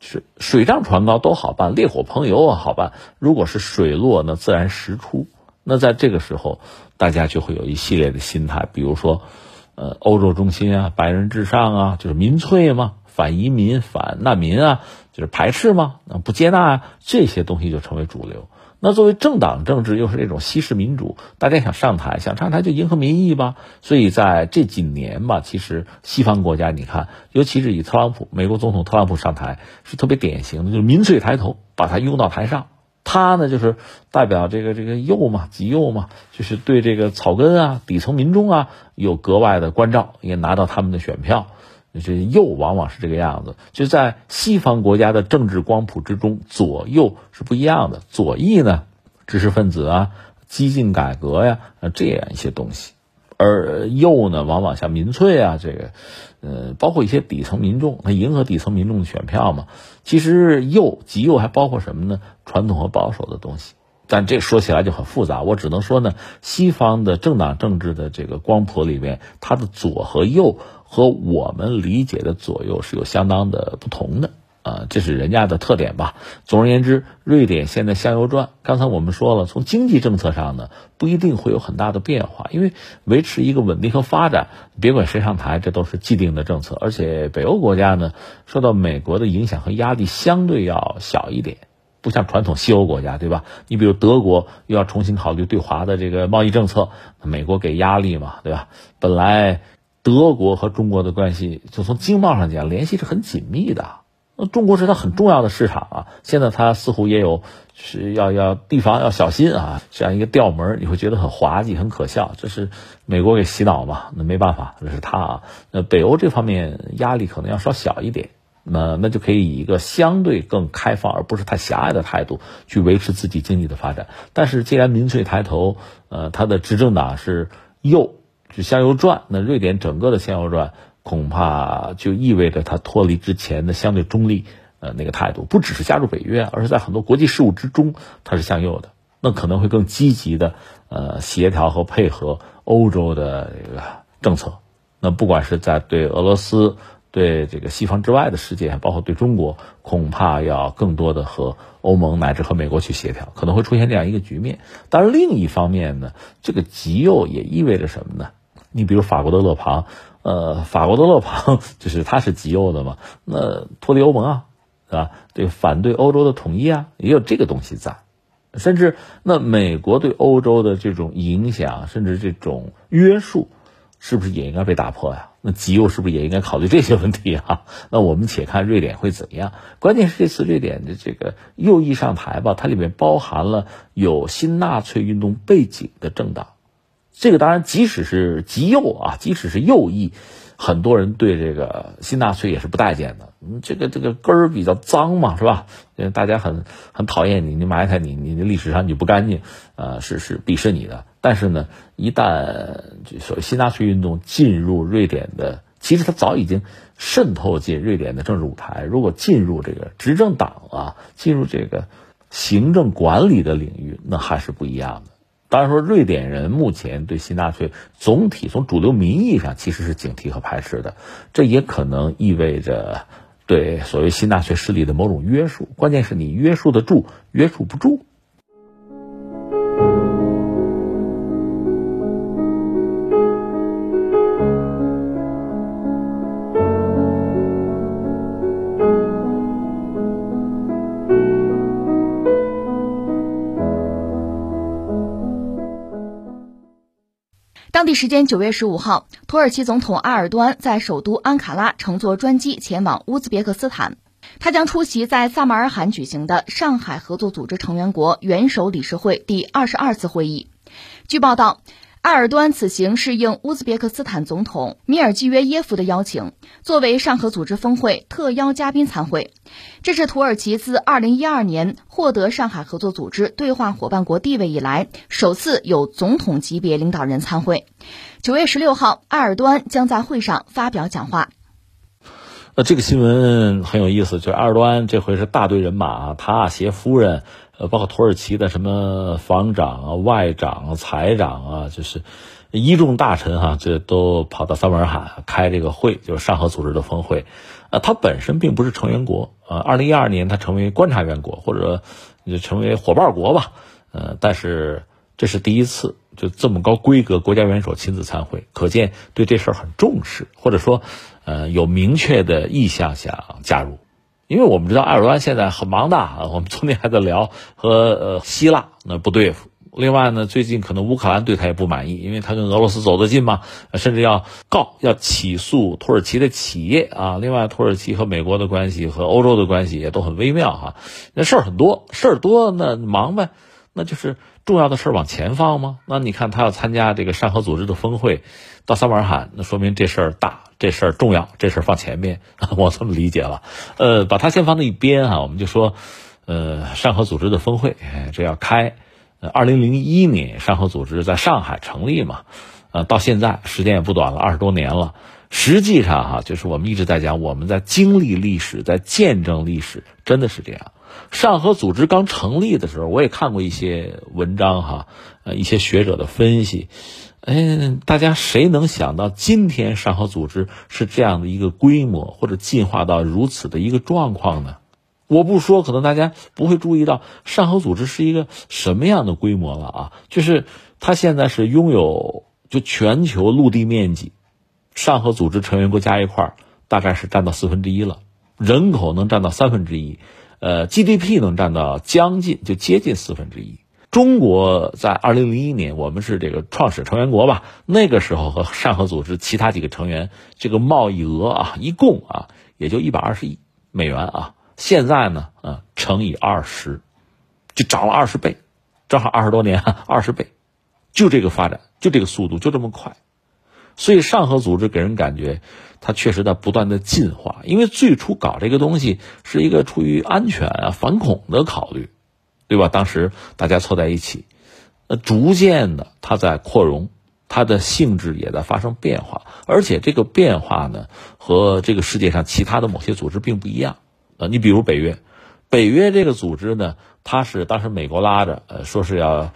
Speaker 4: 是水涨船高都好办，烈火烹油好办。如果是水落，那自然石出。那在这个时候，大家就会有一系列的心态，比如说，呃，欧洲中心啊，白人至上啊，就是民粹嘛，反移民、反难民啊，就是排斥嘛，不接纳啊，这些东西就成为主流。那作为政党政治又是这种西式民主，大家想上台，想上台就迎合民意吧。所以在这几年吧，其实西方国家你看，尤其是以特朗普美国总统特朗普上台，是特别典型的，就是民粹抬头，把他拥到台上。他呢，就是代表这个这个右嘛，极右嘛，就是对这个草根啊、底层民众啊有格外的关照，也拿到他们的选票。这右往往是这个样子，就在西方国家的政治光谱之中，左右是不一样的。左翼呢，知识分子啊，激进改革呀，这样一些东西；而右呢，往往像民粹啊，这个，呃，包括一些底层民众，他迎合底层民众的选票嘛。其实右极右还包括什么呢？传统和保守的东西。但这说起来就很复杂，我只能说呢，西方的政党政治的这个光谱里面，它的左和右。和我们理解的左右是有相当的不同的啊，这是人家的特点吧。总而言之，瑞典现在向右转。刚才我们说了，从经济政策上呢，不一定会有很大的变化，因为维持一个稳定和发展，别管谁上台，这都是既定的政策。而且北欧国家呢，受到美国的影响和压力相对要小一点，不像传统西欧国家，对吧？你比如德国又要重新考虑对华的这个贸易政策，美国给压力嘛，对吧？本来。德国和中国的关系，就从经贸上讲，联系是很紧密的。那中国是它很重要的市场啊。现在它似乎也有是要要地方要小心啊，这样一个调门，你会觉得很滑稽、很可笑。这是美国给洗脑嘛？那没办法，这是他啊。那北欧这方面压力可能要稍小一点，那那就可以以一个相对更开放，而不是太狭隘的态度去维持自己经济的发展。但是既然民粹抬头，呃，他的执政党是右。就向右转，那瑞典整个的向右转，恐怕就意味着它脱离之前的相对中立呃那个态度，不只是加入北约，而是在很多国际事务之中，它是向右的，那可能会更积极的呃协调和配合欧洲的这个政策。那不管是在对俄罗斯、对这个西方之外的世界，包括对中国，恐怕要更多的和欧盟乃至和美国去协调，可能会出现这样一个局面。当然，另一方面呢，这个极右也意味着什么呢？你比如法国的勒庞，呃，法国的勒庞就是他是极右的嘛，那脱离欧盟啊，是吧？对，反对欧洲的统一啊，也有这个东西在。甚至那美国对欧洲的这种影响，甚至这种约束，是不是也应该被打破呀？那极右是不是也应该考虑这些问题啊？那我们且看瑞典会怎样。关键是这次瑞典的这个右翼上台吧，它里面包含了有新纳粹运动背景的政党。这个当然，即使是极右啊，即使是右翼，很多人对这个新纳粹也是不待见的。嗯，这个这个根儿比较脏嘛，是吧？因为大家很很讨厌你，你埋汰你，你的历史上你不干净，呃，是是鄙视你的。但是呢，一旦所谓新纳粹运动进入瑞典的，其实它早已经渗透进瑞典的政治舞台。如果进入这个执政党啊，进入这个行政管理的领域，那还是不一样的。当然说，瑞典人目前对新纳粹总体从主流民意上其实是警惕和排斥的，这也可能意味着对所谓新纳粹势力的某种约束。关键是你约束得住，约束不住。
Speaker 3: 当地时间九月十五号，土耳其总统埃尔多安在首都安卡拉乘坐专机前往乌兹别克斯坦，他将出席在萨马尔罕举行的上海合作组织成员国元首理事会第二十二次会议。据报道。埃尔多安此行是应乌兹别克斯坦总统米尔季约耶夫的邀请，作为上合组织峰会特邀嘉宾参会。这是土耳其自2012年获得上海合作组织对话伙伴国地位以来，首次有总统级别领导人参会。九月十六号，埃尔多安将在会上发表讲话。
Speaker 4: 呃，这个新闻很有意思，就是埃尔多安这回是大队人马，他携夫人。呃，包括土耳其的什么防长啊、外长啊、财长啊，就是一众大臣哈，这都跑到撒马尔罕开这个会，就是上合组织的峰会。呃，它本身并不是成员国，呃，二零一二年它成为观察员国或者就成为伙伴国吧。呃，但是这是第一次，就这么高规格国家元首亲自参会，可见对这事儿很重视，或者说，呃，有明确的意向想加入。因为我们知道埃尔多安现在很忙的啊，我们昨天还在聊和呃希腊那不对付。另外呢，最近可能乌克兰对他也不满意，因为他跟俄罗斯走得近嘛，甚至要告要起诉土耳其的企业啊。另外，土耳其和美国的关系和欧洲的关系也都很微妙哈。那事儿很多，事儿多那忙呗，那就是重要的事往前放吗？那你看他要参加这个上合组织的峰会，到撒马尔罕，那说明这事儿大。这事儿重要，这事儿放前面，我这么理解了。呃，把它先放在一边哈，我们就说，呃，上合组织的峰会，这要开。二零零一年上合组织在上海成立嘛，呃，到现在时间也不短了，二十多年了。实际上哈，就是我们一直在讲，我们在经历历史，在见证历史，真的是这样。上合组织刚成立的时候，我也看过一些文章哈，呃，一些学者的分析。哎，大家谁能想到今天上合组织是这样的一个规模，或者进化到如此的一个状况呢？我不说，可能大家不会注意到上合组织是一个什么样的规模了啊？就是它现在是拥有就全球陆地面积，上合组织成员国加一块儿大概是占到四分之一了，人口能占到三分之一，呃，GDP 能占到将近就接近四分之一。中国在二零零一年，我们是这个创始成员国吧？那个时候和上合组织其他几个成员，这个贸易额啊，一共啊也就一百二十亿美元啊。现在呢，啊乘以二十，就涨了二十倍，正好二十多年，二十倍，就这个发展，就这个速度，就这么快。所以上合组织给人感觉，它确实在不断的进化。因为最初搞这个东西是一个出于安全啊、反恐的考虑。对吧？当时大家凑在一起，呃，逐渐的，它在扩容，它的性质也在发生变化，而且这个变化呢，和这个世界上其他的某些组织并不一样。呃，你比如北约，北约这个组织呢，它是当时美国拉着，呃，说是要，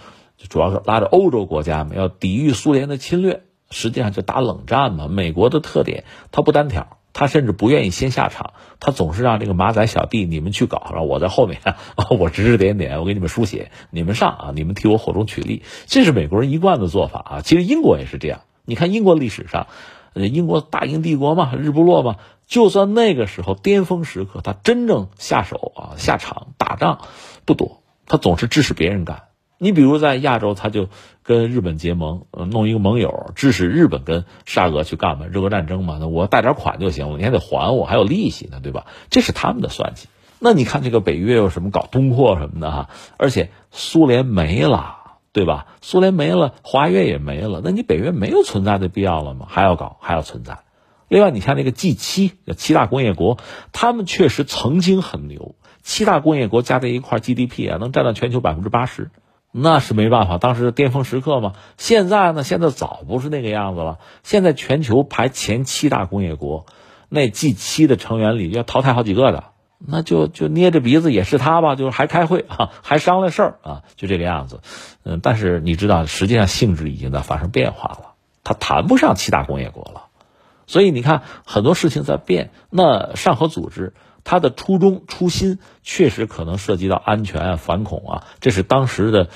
Speaker 4: 主要是拉着欧洲国家嘛，要抵御苏联的侵略，实际上就打冷战嘛。美国的特点，他不单挑。他甚至不愿意先下场，他总是让这个马仔小弟你们去搞，然后我在后面，我指指点点，我给你们书写，你们上啊，你们替我火中取栗，这是美国人一贯的做法啊。其实英国也是这样，你看英国历史上，呃，英国大英帝国嘛，日不落嘛，就算那个时候巅峰时刻，他真正下手啊下场打仗不多，他总是支持别人干。你比如在亚洲，他就跟日本结盟，呃，弄一个盟友，支持日本跟沙俄去干嘛？日俄战争嘛，那我贷点款就行了，你还得还我，还有利息呢，对吧？这是他们的算计。那你看这个北约有什么搞东扩什么的哈？而且苏联没了，对吧？苏联没了，华约也没了，那你北约没有存在的必要了吗？还要搞，还要存在。另外，你看那个 G 七，七大工业国，他们确实曾经很牛，七大工业国加在一块 GDP 啊，能占到全球百分之八十。那是没办法，当时巅峰时刻嘛。现在呢，现在早不是那个样子了。现在全球排前七大工业国，那 G 七的成员里要淘汰好几个的，那就就捏着鼻子也是他吧，就是还开会啊，还商量事儿啊，就这个样子。嗯，但是你知道，实际上性质已经在发生变化了，他谈不上七大工业国了。所以你看，很多事情在变。那上合组织。他的初衷初心确实可能涉及到安全啊、反恐啊，这是当时的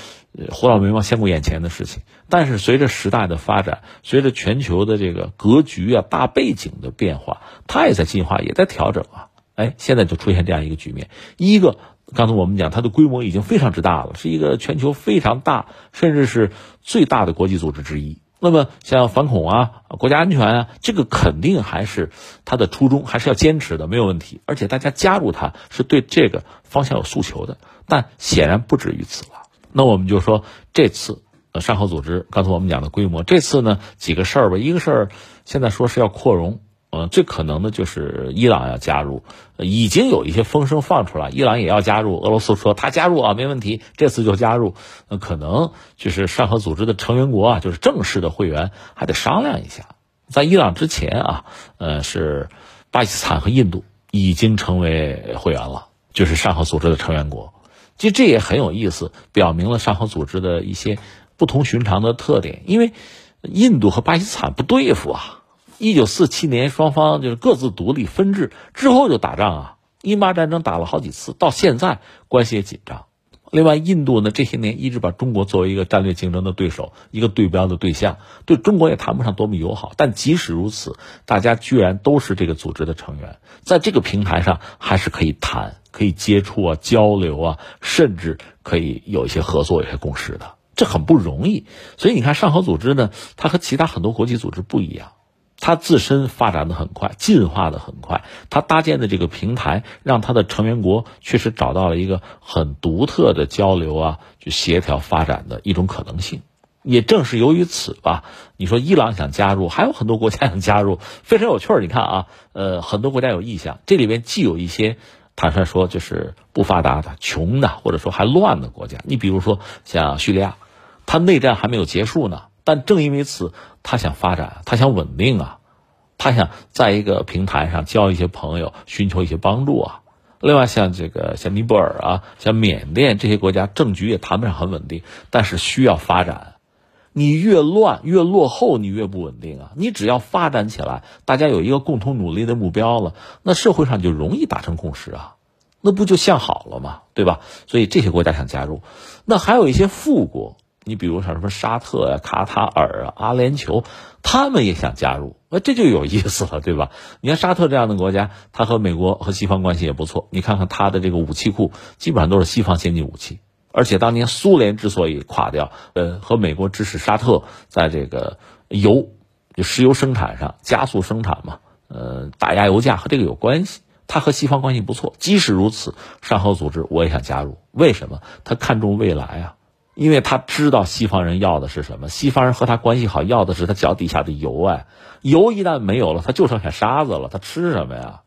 Speaker 4: 胡老眉毛先顾眼前的事情。但是随着时代的发展，随着全球的这个格局啊、大背景的变化，它也在进化，也在调整啊。哎，现在就出现这样一个局面：一个，刚才我们讲，它的规模已经非常之大了，是一个全球非常大，甚至是最大的国际组织之一。那么像反恐啊、国家安全啊，这个肯定还是他的初衷，还是要坚持的，没有问题。而且大家加入他是对这个方向有诉求的，但显然不止于此了。那我们就说这次呃上合组织，刚才我们讲的规模，这次呢几个事儿吧，一个事儿现在说是要扩容。呃，最可能的就是伊朗要加入，已经有一些风声放出来，伊朗也要加入。俄罗斯说他加入啊，没问题，这次就加入。那可能就是上合组织的成员国啊，就是正式的会员还得商量一下。在伊朗之前啊，呃，是巴基斯坦和印度已经成为会员了，就是上合组织的成员国。其实这也很有意思，表明了上合组织的一些不同寻常的特点。因为印度和巴基斯坦不对付啊。一九四七年，双方就是各自独立分治之后就打仗啊，印巴战争打了好几次，到现在关系也紧张。另外，印度呢这些年一直把中国作为一个战略竞争的对手，一个对标的对象，对中国也谈不上多么友好。但即使如此，大家居然都是这个组织的成员，在这个平台上还是可以谈、可以接触啊、交流啊，甚至可以有一些合作、有些共识的，这很不容易。所以你看，上合组织呢，它和其他很多国际组织不一样。它自身发展的很快，进化的很快。它搭建的这个平台，让它的成员国确实找到了一个很独特的交流啊，去协调发展的一种可能性。也正是由于此吧，你说伊朗想加入，还有很多国家想加入，非常有趣儿。你看啊，呃，很多国家有意向，这里边既有一些坦率说就是不发达的、穷的，或者说还乱的国家。你比如说像叙利亚，它内战还没有结束呢。但正因为此，他想发展，他想稳定啊，他想在一个平台上交一些朋友，寻求一些帮助啊。另外，像这个像尼泊尔啊，像缅甸这些国家，政局也谈不上很稳定，但是需要发展。你越乱越落后，你越不稳定啊。你只要发展起来，大家有一个共同努力的目标了，那社会上就容易达成共识啊，那不就向好了吗？对吧？所以这些国家想加入，那还有一些富国。你比如像什么沙特呀、卡塔尔啊、阿联酋，他们也想加入，那这就有意思了，对吧？你看沙特这样的国家，它和美国和西方关系也不错。你看看它的这个武器库，基本上都是西方先进武器。而且当年苏联之所以垮掉，呃，和美国支持沙特在这个油就石油生产上加速生产嘛，呃，打压油价和这个有关系。它和西方关系不错。即使如此，上合组织我也想加入，为什么？他看重未来啊。因为他知道西方人要的是什么，西方人和他关系好，要的是他脚底下的油啊。油一旦没有了，他就剩下沙子了，他吃什么呀？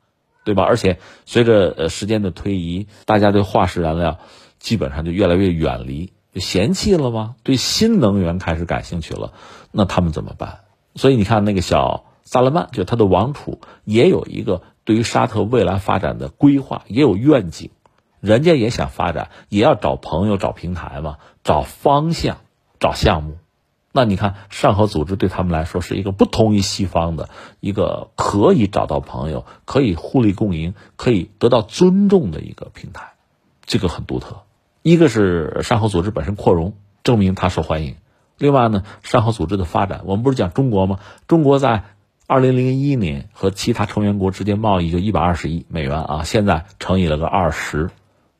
Speaker 4: 对吧？而且随着呃时间的推移，大家对化石燃料基本上就越来越远离，就嫌弃了吗？对新能源开始感兴趣了，那他们怎么办？所以你看那个小萨勒曼，就他的王储，也有一个对于沙特未来发展的规划，也有愿景。人家也想发展，也要找朋友、找平台嘛，找方向、找项目。那你看，上合组织对他们来说是一个不同于西方的一个可以找到朋友、可以互利共赢、可以得到尊重的一个平台，这个很独特。一个是上合组织本身扩容，证明它受欢迎；另外呢，上合组织的发展，我们不是讲中国吗？中国在二零零一年和其他成员国之间贸易就一百二十亿美元啊，现在乘以了个二十。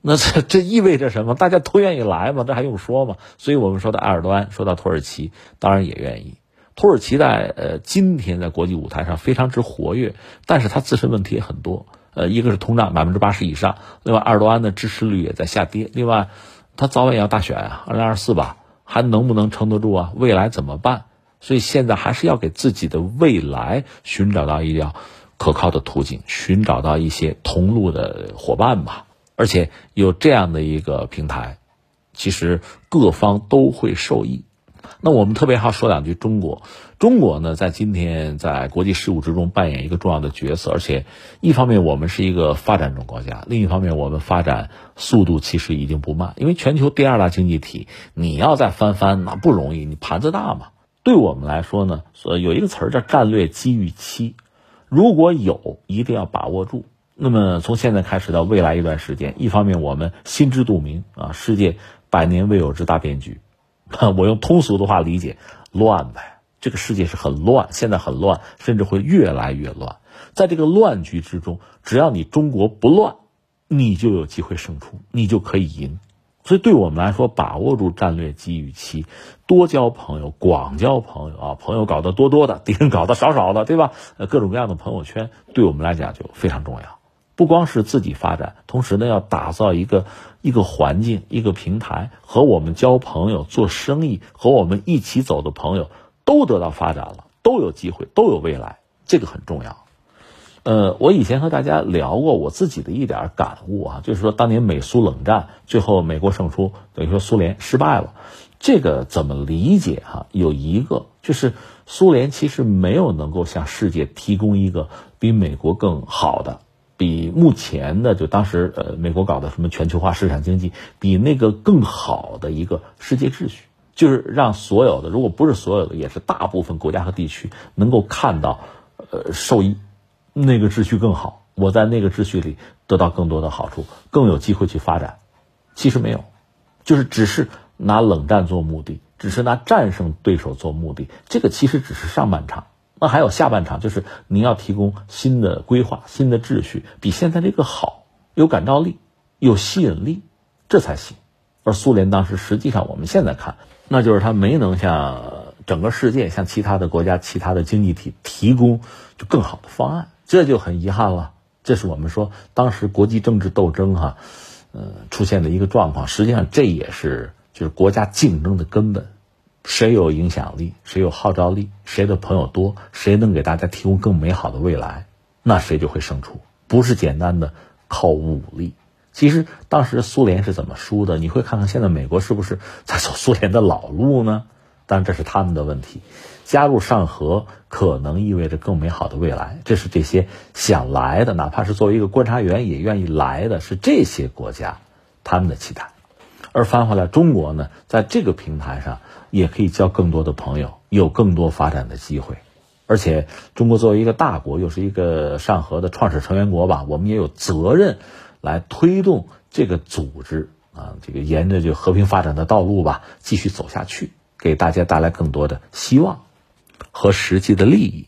Speaker 4: 那这这意味着什么？大家都愿意来吗？这还用说吗？所以我们说到埃尔多安，说到土耳其，当然也愿意。土耳其在呃今天在国际舞台上非常之活跃，但是它自身问题也很多。呃，一个是通胀百分之八十以上，另外埃尔多安的支持率也在下跌。另外，他早晚也要大选啊，二零二四吧，还能不能撑得住啊？未来怎么办？所以现在还是要给自己的未来寻找到一条可靠的途径，寻找到一些同路的伙伴吧。而且有这样的一个平台，其实各方都会受益。那我们特别好说两句中国。中国呢，在今天在国际事务之中扮演一个重要的角色。而且，一方面我们是一个发展中国家，另一方面我们发展速度其实已经不慢。因为全球第二大经济体，你要再翻番那不容易，你盘子大嘛。对我们来说呢，所有一个词儿叫战略机遇期，如果有，一定要把握住。那么从现在开始到未来一段时间，一方面我们心知肚明啊，世界百年未有之大变局，我用通俗的话理解，乱呗。这个世界是很乱，现在很乱，甚至会越来越乱。在这个乱局之中，只要你中国不乱，你就有机会胜出，你就可以赢。所以对我们来说，把握住战略机遇期，多交朋友，广交朋友啊，朋友搞得多多的，敌人搞得少少的，对吧？呃，各种各样的朋友圈，对我们来讲就非常重要。不光是自己发展，同时呢，要打造一个一个环境、一个平台，和我们交朋友、做生意，和我们一起走的朋友都得到发展了，都有机会，都有未来，这个很重要。呃，我以前和大家聊过我自己的一点感悟啊，就是说当年美苏冷战最后美国胜出，等于说苏联失败了，这个怎么理解哈？有一个就是苏联其实没有能够向世界提供一个比美国更好的，比目前的就当时呃美国搞的什么全球化市场经济比那个更好的一个世界秩序，就是让所有的如果不是所有的，也是大部分国家和地区能够看到呃受益。那个秩序更好，我在那个秩序里得到更多的好处，更有机会去发展。其实没有，就是只是拿冷战做目的，只是拿战胜对手做目的。这个其实只是上半场，那还有下半场，就是你要提供新的规划、新的秩序，比现在这个好，有感召力，有吸引力，这才行。而苏联当时实际上，我们现在看，那就是他没能向整个世界、向其他的国家、其他的经济体提供就更好的方案。这就很遗憾了，这是我们说当时国际政治斗争哈，呃出现的一个状况。实际上这也是就是国家竞争的根本，谁有影响力，谁有号召力，谁的朋友多，谁能给大家提供更美好的未来，那谁就会胜出。不是简单的靠武力。其实当时苏联是怎么输的？你会看看现在美国是不是在走苏联的老路呢？当然这是他们的问题。加入上合可能意味着更美好的未来，这是这些想来的，哪怕是作为一个观察员也愿意来的，是这些国家他们的期待。而翻回来，中国呢，在这个平台上也可以交更多的朋友，有更多发展的机会。而且，中国作为一个大国，又是一个上合的创始成员国吧，我们也有责任来推动这个组织啊，这个沿着就和平发展的道路吧，继续走下去，给大家带来更多的希望。和实际的利益。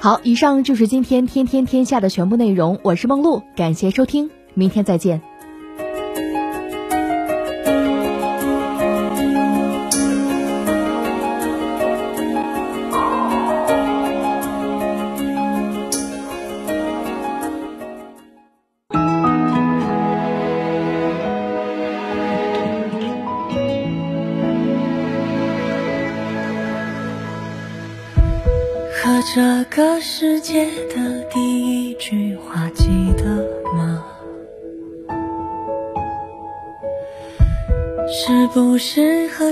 Speaker 3: 好，以上就是今天天天天下的全部内容。我是梦露，感谢收听，明天再见。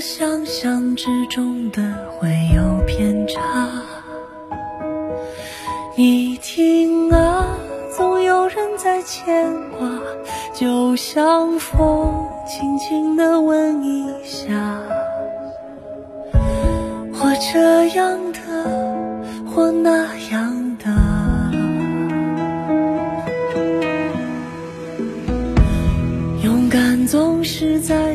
Speaker 1: 想象之中的会有偏差？你听啊，总有人在牵挂，就像风轻轻的吻一下，或这样的。或那样的，勇敢总是在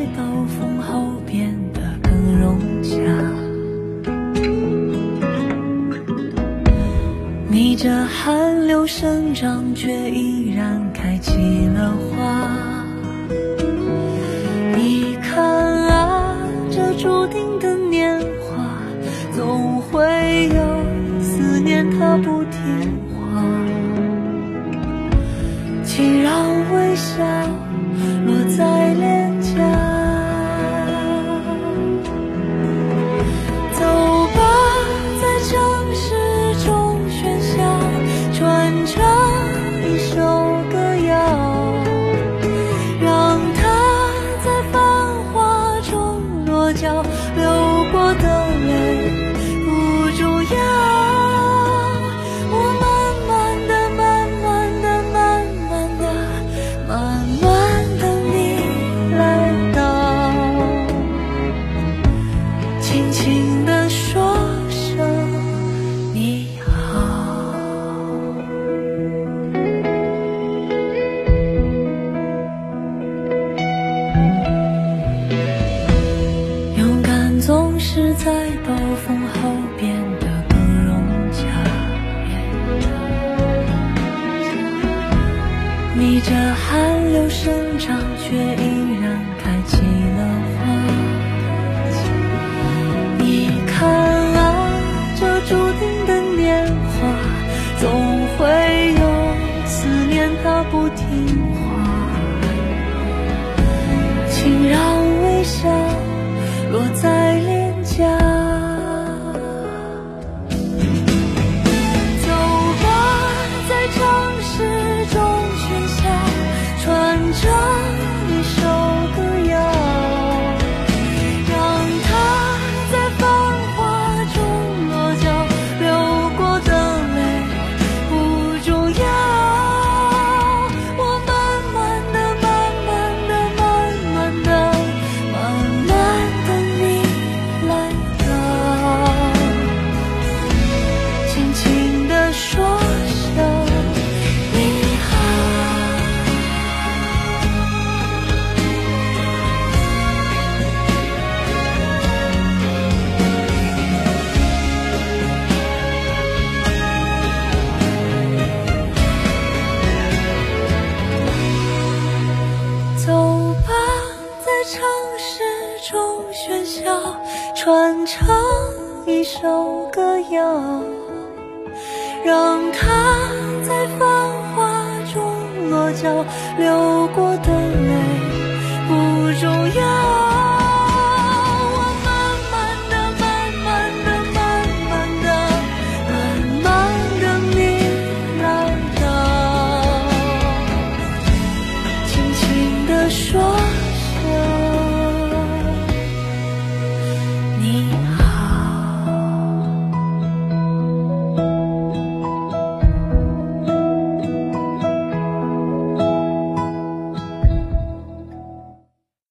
Speaker 1: 这寒流生长，却依然开起了花。